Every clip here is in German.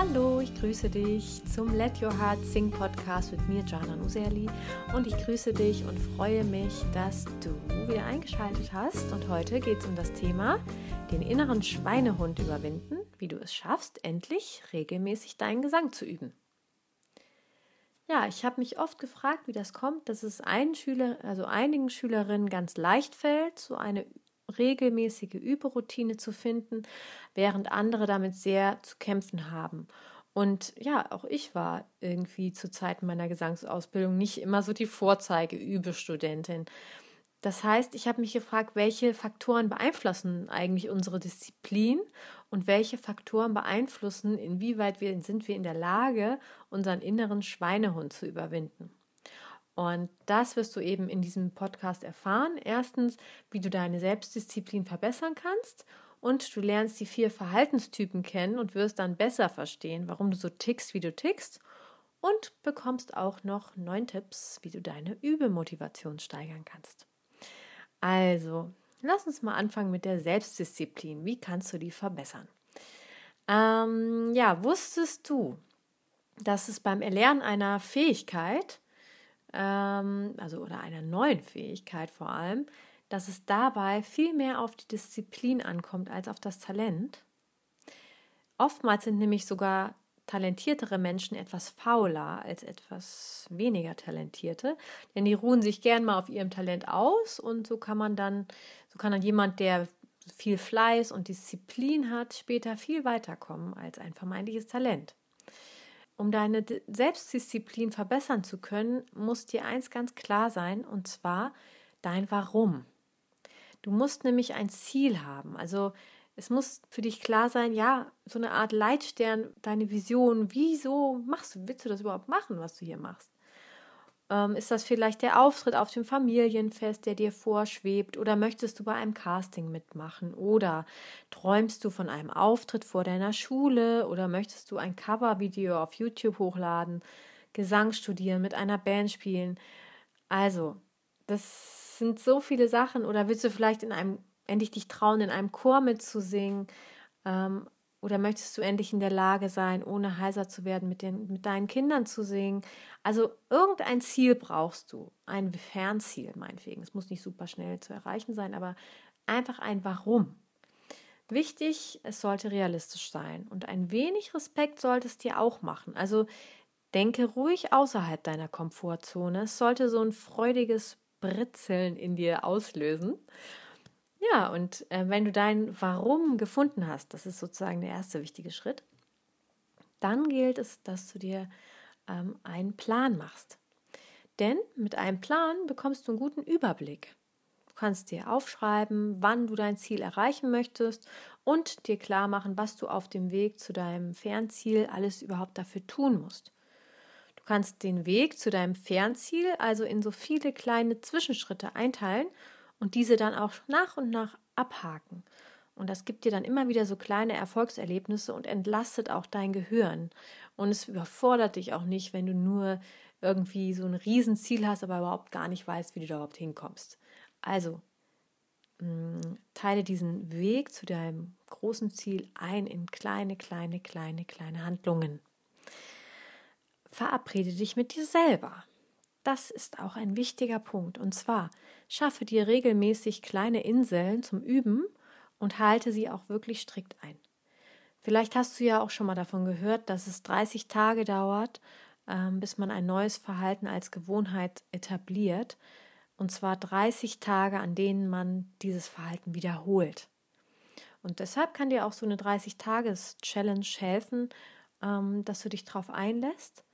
Hallo, ich grüße dich zum Let Your Heart Sing Podcast mit mir, Jana Nuserli. Und ich grüße dich und freue mich, dass du wieder eingeschaltet hast. Und heute geht es um das Thema, den inneren Schweinehund überwinden, wie du es schaffst, endlich regelmäßig deinen Gesang zu üben. Ja, ich habe mich oft gefragt, wie das kommt, dass es Schüler, also einigen Schülerinnen ganz leicht fällt, so eine regelmäßige Überroutine zu finden, während andere damit sehr zu kämpfen haben. Und ja, auch ich war irgendwie zu Zeiten meiner Gesangsausbildung nicht immer so die Vorzeige-Übestudentin. Das heißt, ich habe mich gefragt, welche Faktoren beeinflussen eigentlich unsere Disziplin und welche Faktoren beeinflussen, inwieweit wir sind wir in der Lage, unseren inneren Schweinehund zu überwinden. Und das wirst du eben in diesem Podcast erfahren. Erstens, wie du deine Selbstdisziplin verbessern kannst und du lernst die vier Verhaltenstypen kennen und wirst dann besser verstehen, warum du so tickst, wie du tickst und bekommst auch noch neun Tipps, wie du deine Übemotivation steigern kannst. Also, lass uns mal anfangen mit der Selbstdisziplin. Wie kannst du die verbessern? Ähm, ja, wusstest du, dass es beim Erlernen einer Fähigkeit ähm, also oder einer neuen Fähigkeit vor allem, dass es dabei viel mehr auf die Disziplin ankommt als auf das Talent. Oftmals sind nämlich sogar talentiertere Menschen etwas fauler als etwas weniger talentierte, denn die ruhen sich gern mal auf ihrem Talent aus und so kann man dann, so kann dann jemand, der viel Fleiß und Disziplin hat, später viel weiterkommen als ein vermeintliches Talent. Um deine Selbstdisziplin verbessern zu können, muss dir eins ganz klar sein, und zwar dein Warum. Du musst nämlich ein Ziel haben. Also es muss für dich klar sein, ja, so eine Art Leitstern, deine Vision, wieso machst du, willst du das überhaupt machen, was du hier machst? Ähm, ist das vielleicht der Auftritt auf dem Familienfest, der dir vorschwebt? Oder möchtest du bei einem Casting mitmachen? Oder träumst du von einem Auftritt vor deiner Schule? Oder möchtest du ein Covervideo auf YouTube hochladen? Gesang studieren, mit einer Band spielen? Also, das sind so viele Sachen. Oder willst du vielleicht in einem, endlich dich trauen, in einem Chor mitzusingen? Ähm, oder möchtest du endlich in der Lage sein, ohne heiser zu werden, mit, den, mit deinen Kindern zu singen? Also irgendein Ziel brauchst du, ein Fernziel meinetwegen. Es muss nicht super schnell zu erreichen sein, aber einfach ein Warum. Wichtig, es sollte realistisch sein und ein wenig Respekt sollte es dir auch machen. Also denke ruhig außerhalb deiner Komfortzone. Es sollte so ein freudiges Britzeln in dir auslösen. Ja, und äh, wenn du dein Warum gefunden hast, das ist sozusagen der erste wichtige Schritt, dann gilt es, dass du dir ähm, einen Plan machst. Denn mit einem Plan bekommst du einen guten Überblick. Du kannst dir aufschreiben, wann du dein Ziel erreichen möchtest und dir klar machen, was du auf dem Weg zu deinem Fernziel alles überhaupt dafür tun musst. Du kannst den Weg zu deinem Fernziel also in so viele kleine Zwischenschritte einteilen und diese dann auch nach und nach abhaken. Und das gibt dir dann immer wieder so kleine Erfolgserlebnisse und entlastet auch dein Gehirn. Und es überfordert dich auch nicht, wenn du nur irgendwie so ein Riesenziel hast, aber überhaupt gar nicht weißt, wie du da überhaupt hinkommst. Also mm, teile diesen Weg zu deinem großen Ziel ein in kleine, kleine, kleine, kleine Handlungen. Verabrede dich mit dir selber. Das ist auch ein wichtiger Punkt. Und zwar schaffe dir regelmäßig kleine Inseln zum Üben und halte sie auch wirklich strikt ein. Vielleicht hast du ja auch schon mal davon gehört, dass es 30 Tage dauert, ähm, bis man ein neues Verhalten als Gewohnheit etabliert. Und zwar 30 Tage, an denen man dieses Verhalten wiederholt. Und deshalb kann dir auch so eine 30-Tages-Challenge helfen, ähm, dass du dich darauf einlässt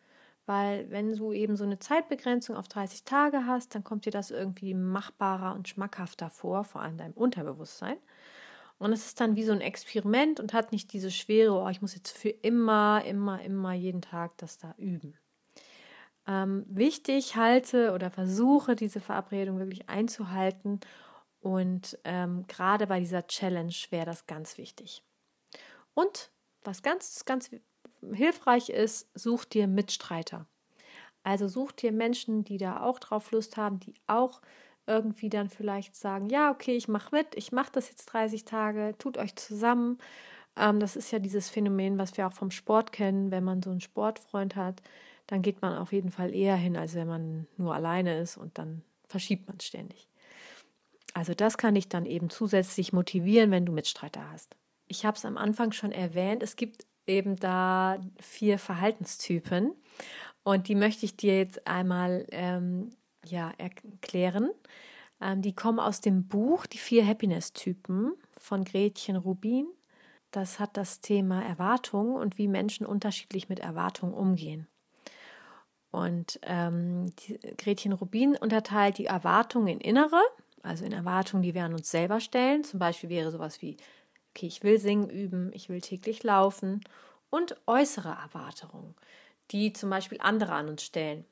weil wenn du eben so eine Zeitbegrenzung auf 30 Tage hast, dann kommt dir das irgendwie machbarer und schmackhafter vor, vor allem deinem Unterbewusstsein. Und es ist dann wie so ein Experiment und hat nicht diese Schwere, oh, ich muss jetzt für immer, immer, immer jeden Tag das da üben. Ähm, wichtig halte oder versuche diese Verabredung wirklich einzuhalten und ähm, gerade bei dieser Challenge wäre das ganz wichtig. Und was ganz, ganz hilfreich ist, such dir Mitstreiter. Also such dir Menschen, die da auch drauf Lust haben, die auch irgendwie dann vielleicht sagen, ja, okay, ich mache mit, ich mache das jetzt 30 Tage, tut euch zusammen Ähm, das ist ja dieses Phänomen, was wir auch vom Sport kennen. Wenn man so einen Sportfreund hat, dann geht man auf jeden Fall eher hin, als wenn man nur alleine ist und dann verschiebt man ständig. Also das kann dich dann eben zusätzlich motivieren, wenn du Mitstreiter hast. Ich habe es am Anfang schon erwähnt, es gibt eben da vier Verhaltenstypen und die möchte ich dir jetzt einmal ähm, ja, erklären. Ähm, die kommen aus dem Buch Die vier Happiness-Typen von Gretchen Rubin. Das hat das Thema Erwartung und wie Menschen unterschiedlich mit Erwartungen umgehen. Und ähm, Gretchen Rubin unterteilt die Erwartungen in innere, also in Erwartungen, die wir an uns selber stellen. Zum Beispiel wäre sowas wie, okay, ich will singen üben, ich will täglich laufen. Und äußere Erwartungen, die zum Beispiel andere an uns stellen.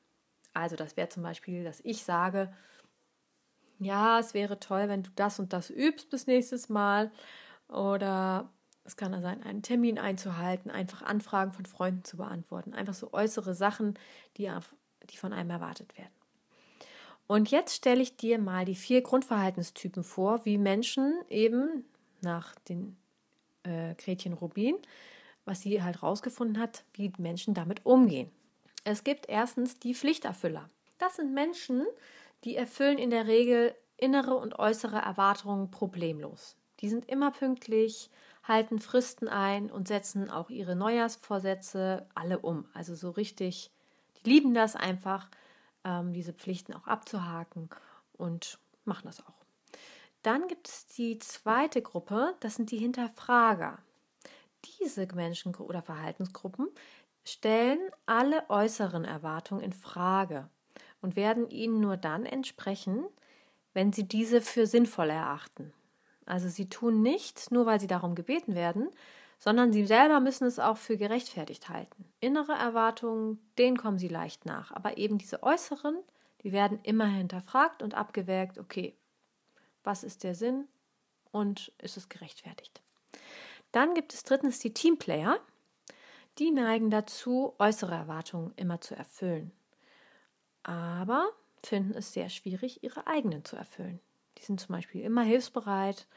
Also das wäre zum Beispiel, dass ich sage, ja, es wäre toll, wenn du das und das übst bis nächstes Mal. Oder es kann sein, einen Termin einzuhalten, einfach Anfragen von Freunden zu beantworten. Einfach so äußere Sachen, die, die von einem erwartet werden. Und jetzt stelle ich dir mal die vier Grundverhaltenstypen vor, wie Menschen eben nach den äh, Gretchen Rubin, was sie halt rausgefunden hat, wie Menschen damit umgehen. Es gibt erstens die Pflichterfüller. Das sind Menschen, die erfüllen in der Regel innere und äußere Erwartungen problemlos. Die sind immer pünktlich, halten Fristen ein und setzen auch ihre Neujahrsvorsätze alle um. Also so richtig, die lieben das einfach, ähm, diese Pflichten auch abzuhaken und machen das auch. Dann gibt es die zweite Gruppe, das sind die Hinterfrager. Diese Menschen oder Verhaltensgruppen stellen alle äußeren Erwartungen in Frage und werden ihnen nur dann entsprechen, wenn sie diese für sinnvoll erachten. Also sie tun nichts, nur weil sie darum gebeten werden, sondern sie selber müssen es auch für gerechtfertigt halten. Innere Erwartungen, denen kommen sie leicht nach, aber eben diese äußeren, die werden immer hinterfragt und abgewägt, okay, was ist der Sinn und ist es gerechtfertigt. Dann gibt es drittens die Teamplayer, die neigen dazu, äußere Erwartungen immer zu erfüllen aber finden es sehr schwierig, ihre eigenen zu erfüllen. Die sind zum Beispiel immer hilfsbereit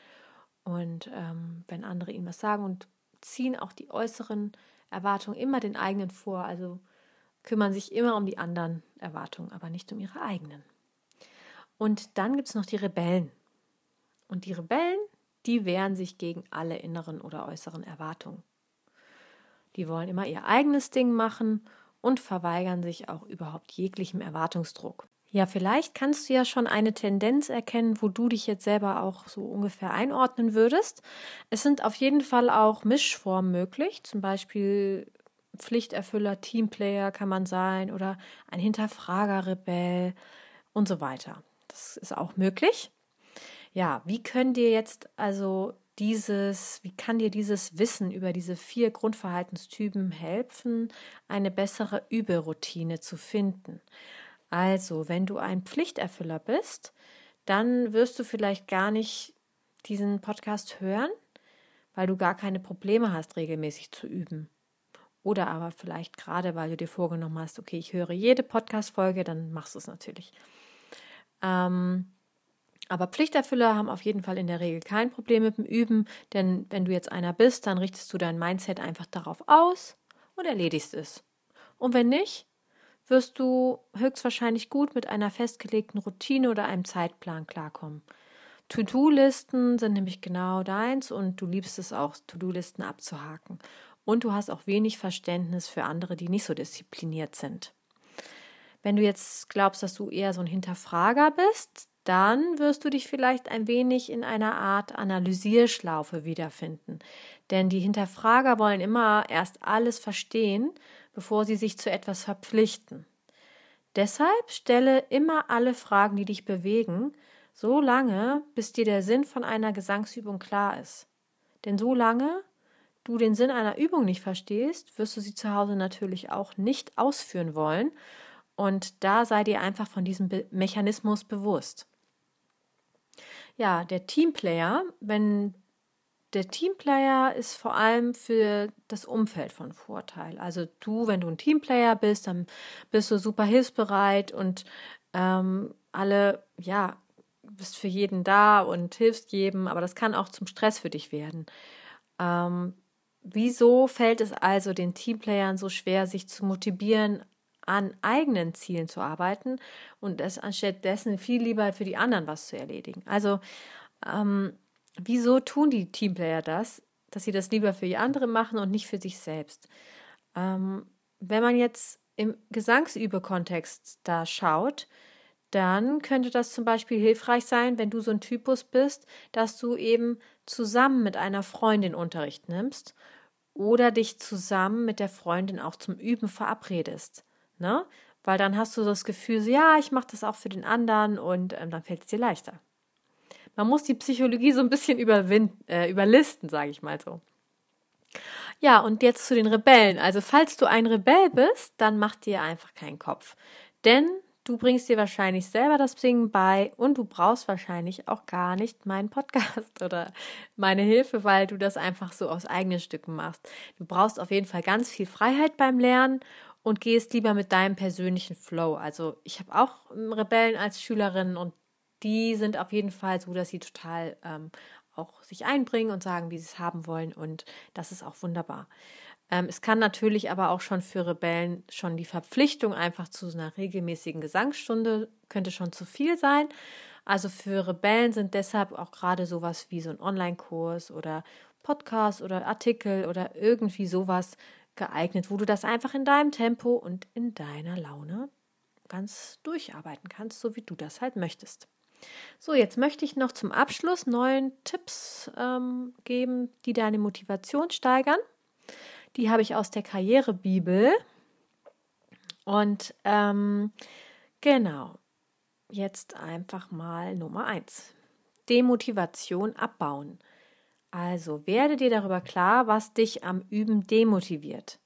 und ähm, wenn andere ihnen was sagen und ziehen auch die äußeren Erwartungen immer den eigenen vor, also kümmern sich immer um die anderen Erwartungen, aber nicht um ihre eigenen. Und dann gibt es noch die Rebellen. Und die Rebellen, die wehren sich gegen alle inneren oder äußeren Erwartungen. Die wollen immer ihr eigenes Ding machen und verweigern sich auch überhaupt jeglichem Erwartungsdruck. Ja, vielleicht kannst du ja schon eine Tendenz erkennen, wo du dich jetzt selber auch so ungefähr einordnen würdest. Es sind auf jeden Fall auch Mischformen möglich, zum Beispiel Pflichterfüller, Teamplayer kann man sein oder ein Hinterfrager-Rebell und so weiter. Das ist auch möglich. Ja, wie können dir jetzt also dieses, wie kann dir dieses Wissen über diese vier Grundverhaltenstypen helfen, eine bessere Überroutine zu finden? Also, wenn du ein Pflichterfüller bist, dann wirst du vielleicht gar nicht diesen Podcast hören, weil du gar keine Probleme hast, regelmäßig zu üben. Oder aber vielleicht gerade, weil du dir vorgenommen hast, okay, ich höre jede Podcast-Folge, dann machst du es natürlich. Ähm, aber Pflichterfüller haben auf jeden Fall in der Regel kein Problem mit dem Üben, denn wenn du jetzt einer bist, dann richtest du dein Mindset einfach darauf aus und erledigst es. Und wenn nicht, wirst du höchstwahrscheinlich gut mit einer festgelegten Routine oder einem Zeitplan klarkommen. To-Do-Listen sind nämlich genau deins und du liebst es auch, To-Do-Listen abzuhaken. Und du hast auch wenig Verständnis für andere, die nicht so diszipliniert sind. Wenn du jetzt glaubst, dass du eher so ein Hinterfrager bist, dann wirst du dich vielleicht ein wenig in einer Art Analysierschlaufe wiederfinden. Denn die Hinterfrager wollen immer erst alles verstehen, bevor sie sich zu etwas verpflichten. Deshalb stelle immer alle Fragen, die dich bewegen, so lange, bis dir der Sinn von einer Gesangsübung klar ist. Denn so lange du den Sinn einer Übung nicht verstehst, wirst du sie zu Hause natürlich auch nicht ausführen wollen. Und da sei dir einfach von diesem Mechanismus bewusst. Ja, der Teamplayer, wenn der Teamplayer ist vor allem für das Umfeld von Vorteil. Also du, wenn du ein Teamplayer bist, dann bist du super hilfsbereit und ähm, alle, ja, bist für jeden da und hilfst jedem, aber das kann auch zum Stress für dich werden. Ähm, Wieso fällt es also den Teamplayern so schwer, sich zu motivieren, an eigenen Zielen zu arbeiten und es anstatt dessen viel lieber für die anderen was zu erledigen? Also, ähm, wieso tun die Teamplayer das, dass sie das lieber für die andere machen und nicht für sich selbst? Ähm, wenn man jetzt im Gesangsübekontext da schaut, dann könnte das zum Beispiel hilfreich sein, wenn du so ein Typus bist, dass du eben zusammen mit einer Freundin Unterricht nimmst oder dich zusammen mit der Freundin auch zum Üben verabredest. Ne? Weil dann hast du das Gefühl, so, ja, ich mache das auch für den anderen und ähm, dann fällt es dir leichter. Man muss die Psychologie so ein bisschen äh, überlisten, sage ich mal so. Ja, und jetzt zu den Rebellen. Also, falls du ein Rebell bist, dann mach dir einfach keinen Kopf. Denn Du bringst dir wahrscheinlich selber das Singen bei und du brauchst wahrscheinlich auch gar nicht meinen Podcast oder meine Hilfe, weil du das einfach so aus eigenen Stücken machst. Du brauchst auf jeden Fall ganz viel Freiheit beim Lernen und gehst lieber mit deinem persönlichen Flow. Also ich habe auch Rebellen als Schülerin und die sind auf jeden Fall so, dass sie total ähm, auch sich einbringen und sagen, wie sie es haben wollen und das ist auch wunderbar. Ähm, es kann natürlich aber auch schon für Rebellen schon die Verpflichtung einfach zu einer regelmäßigen Gesangsstunde könnte schon zu viel sein. Also für Rebellen sind deshalb auch gerade sowas wie so ein Online-Kurs oder Podcast oder Artikel oder irgendwie sowas geeignet, wo du das einfach in deinem Tempo und in deiner Laune ganz durcharbeiten kannst, so wie du das halt möchtest. So, jetzt möchte ich noch zum Abschluss neun Tipps ähm, geben, die deine Motivation steigern. Die habe ich aus der Karrierebibel. Und ähm, genau, jetzt einfach mal Nummer eins. Demotivation abbauen. Also werde dir darüber klar, was dich am Üben demotiviert.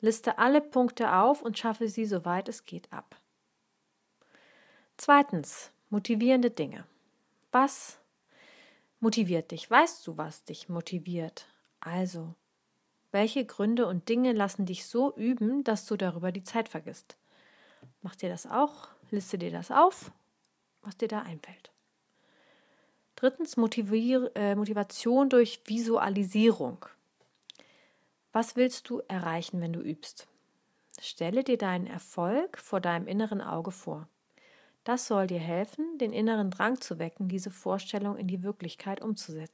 Liste alle Punkte auf und schaffe sie, soweit es geht, ab. Zweitens, motivierende Dinge. Was motiviert dich? Weißt du, was dich motiviert? Also, welche Gründe und Dinge lassen dich so üben, dass du darüber die Zeit vergisst? Mach dir das auch, liste dir das auf, was dir da einfällt. Drittens Motivier äh, Motivation durch Visualisierung. Was willst du erreichen, wenn du übst? Stelle dir deinen Erfolg vor deinem inneren Auge vor. Das soll dir helfen, den inneren Drang zu wecken, diese Vorstellung in die Wirklichkeit umzusetzen.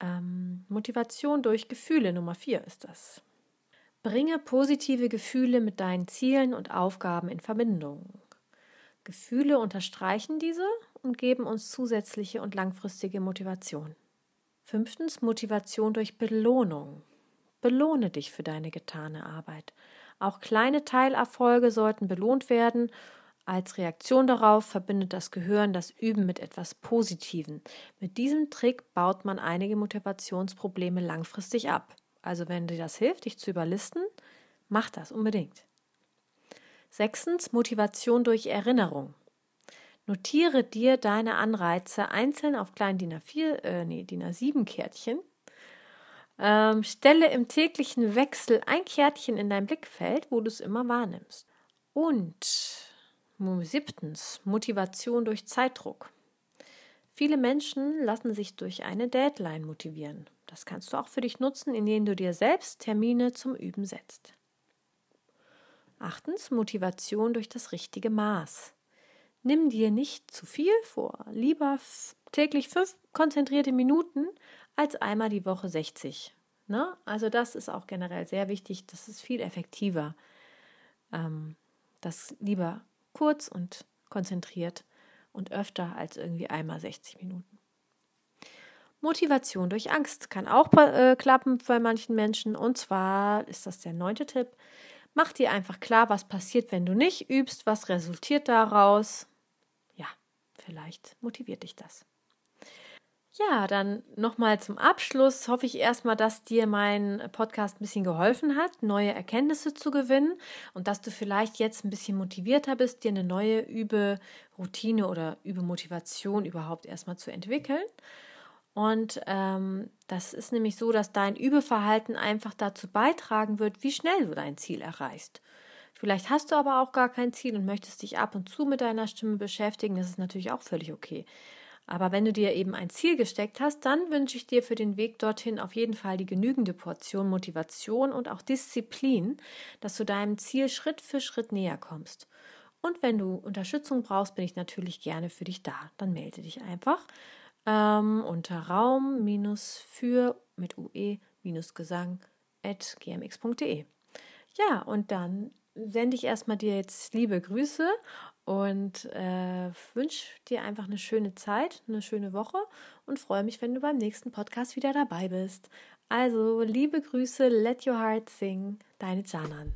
Ähm, Motivation durch Gefühle Nummer vier ist das. Bringe positive Gefühle mit deinen Zielen und Aufgaben in Verbindung. Gefühle unterstreichen diese und geben uns zusätzliche und langfristige Motivation. Fünftens Motivation durch Belohnung. Belohne dich für deine getane Arbeit. Auch kleine Teilerfolge sollten belohnt werden als Reaktion darauf verbindet das Gehirn das Üben mit etwas Positivem. Mit diesem Trick baut man einige Motivationsprobleme langfristig ab. Also wenn dir das hilft, dich zu überlisten, mach das unbedingt. Sechstens, Motivation durch Erinnerung. Notiere dir deine Anreize einzeln auf kleinen DIN A4, äh, nee, DIN A7 Kärtchen. Ähm, stelle im täglichen Wechsel ein Kärtchen in dein Blickfeld, wo du es immer wahrnimmst. Und Siebtens, Motivation durch Zeitdruck. Viele Menschen lassen sich durch eine Deadline motivieren. Das kannst du auch für dich nutzen, indem du dir selbst Termine zum Üben setzt. Achtens, Motivation durch das richtige Maß. Nimm dir nicht zu viel vor. Lieber täglich fünf konzentrierte Minuten als einmal die Woche 60. Ne? Also das ist auch generell sehr wichtig. Das ist viel effektiver. Ähm, das lieber kurz und konzentriert und öfter als irgendwie einmal 60 Minuten. Motivation durch Angst kann auch äh, klappen bei manchen Menschen. Und zwar ist das der neunte Tipp. Mach dir einfach klar, was passiert, wenn du nicht übst, was resultiert daraus. Ja, vielleicht motiviert dich das. Ja, dann nochmal zum Abschluss hoffe ich erstmal, dass dir mein Podcast ein bisschen geholfen hat, neue Erkenntnisse zu gewinnen und dass du vielleicht jetzt ein bisschen motivierter bist, dir eine neue Überoutine oder Übemotivation überhaupt erstmal zu entwickeln. Und ähm, das ist nämlich so, dass dein Übeverhalten einfach dazu beitragen wird, wie schnell du dein Ziel erreichst. Vielleicht hast du aber auch gar kein Ziel und möchtest dich ab und zu mit deiner Stimme beschäftigen. Das ist natürlich auch völlig okay. Aber wenn du dir eben ein Ziel gesteckt hast, dann wünsche ich dir für den Weg dorthin auf jeden Fall die genügende Portion Motivation und auch Disziplin, dass du deinem Ziel Schritt für Schritt näher kommst. Und wenn du Unterstützung brauchst, bin ich natürlich gerne für dich da. Dann melde dich einfach ähm, unter Raum für mit ue-gesang at gmx.de. Ja, und dann sende ich erstmal dir jetzt liebe Grüße und äh, wünsche dir einfach eine schöne Zeit, eine schöne Woche und freue mich, wenn du beim nächsten Podcast wieder dabei bist. Also, liebe Grüße, let your heart sing, deine Janan.